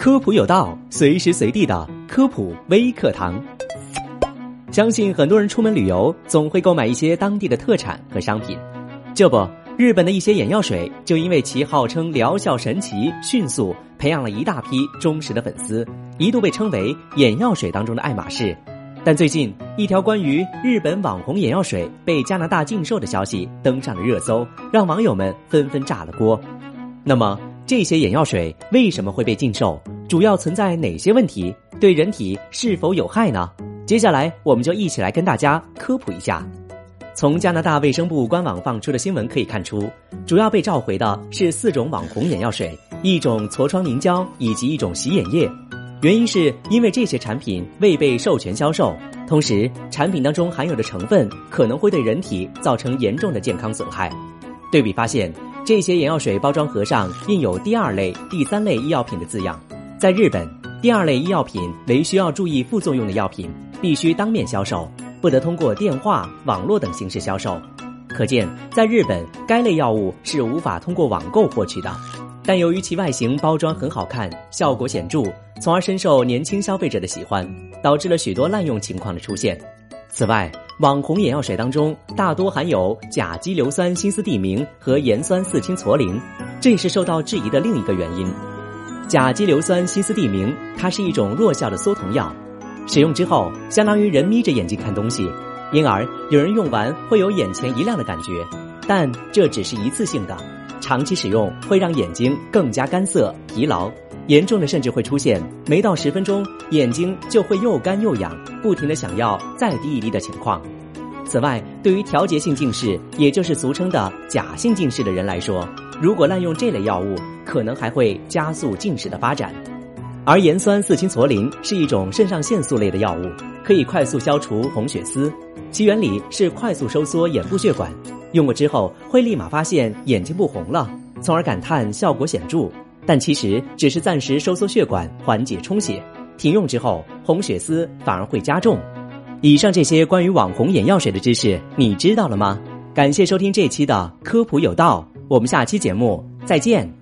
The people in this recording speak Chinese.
科普有道，随时随地的科普微课堂。相信很多人出门旅游，总会购买一些当地的特产和商品。这不，日本的一些眼药水就因为其号称疗效神奇、迅速，培养了一大批忠实的粉丝，一度被称为眼药水当中的爱马仕。但最近，一条关于日本网红眼药水被加拿大禁售的消息登上了热搜，让网友们纷纷炸了锅。那么，这些眼药水为什么会被禁售？主要存在哪些问题？对人体是否有害呢？接下来，我们就一起来跟大家科普一下。从加拿大卫生部官网放出的新闻可以看出，主要被召回的是四种网红眼药水、一种痤疮凝胶以及一种洗眼液。原因是因为这些产品未被授权销售，同时产品当中含有的成分可能会对人体造成严重的健康损害。对比发现，这些眼药水包装盒上印有第二类、第三类医药品的字样。在日本，第二类医药品为需要注意副作用的药品，必须当面销售，不得通过电话、网络等形式销售。可见，在日本，该类药物是无法通过网购获取的。但由于其外形包装很好看，效果显著，从而深受年轻消费者的喜欢，导致了许多滥用情况的出现。此外，网红眼药水当中大多含有甲基硫酸辛斯地明和盐酸四氢唑啉，这是受到质疑的另一个原因。甲基硫酸辛斯地明，它是一种弱效的缩瞳药，使用之后相当于人眯着眼睛看东西，因而有人用完会有眼前一亮的感觉，但这只是一次性的。长期使用会让眼睛更加干涩、疲劳，严重的甚至会出现没到十分钟眼睛就会又干又痒，不停的想要再滴一滴的情况。此外，对于调节性近视，也就是俗称的假性近视的人来说，如果滥用这类药物，可能还会加速近视的发展。而盐酸四氢唑啉是一种肾上腺素类的药物，可以快速消除红血丝，其原理是快速收缩眼部血管。用过之后会立马发现眼睛不红了，从而感叹效果显著，但其实只是暂时收缩血管，缓解充血。停用之后，红血丝反而会加重。以上这些关于网红眼药水的知识，你知道了吗？感谢收听这期的科普有道，我们下期节目再见。